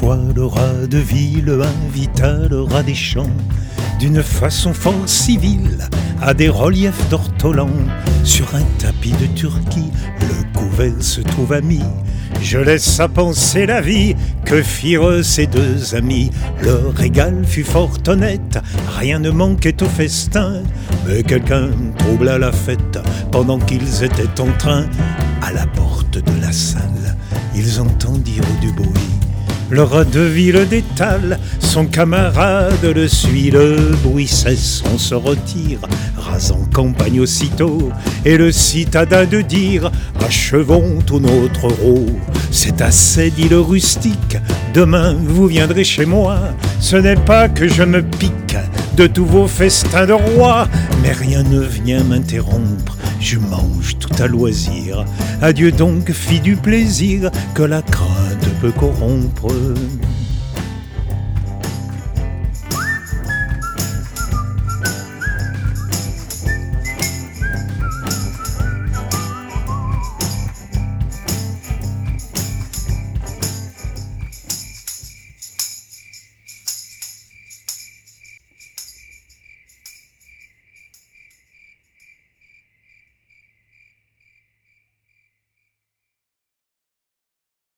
fois le rat de ville invita le rat des champs d'une façon fort civile à des reliefs d'ortolan sur un tapis de Turquie le couvert se trouva mis je laisse à penser la vie que firent ces deux amis. Leur régal fut fort honnête, rien ne manquait au festin. Mais quelqu'un troubla la fête pendant qu'ils étaient en train. À la porte de la salle, ils entendirent du bruit. Le rat de ville d'étale, son camarade le suit, le bruit cesse, on se retire, rasant campagne aussitôt, et le citadin de dire, achevons tout notre rôle. C'est assez, dit le rustique, demain vous viendrez chez moi, ce n'est pas que je me pique de tous vos festins de roi, mais rien ne vient m'interrompre, je mange tout à loisir. Adieu donc, fille du plaisir, que la crainte peut corrompre.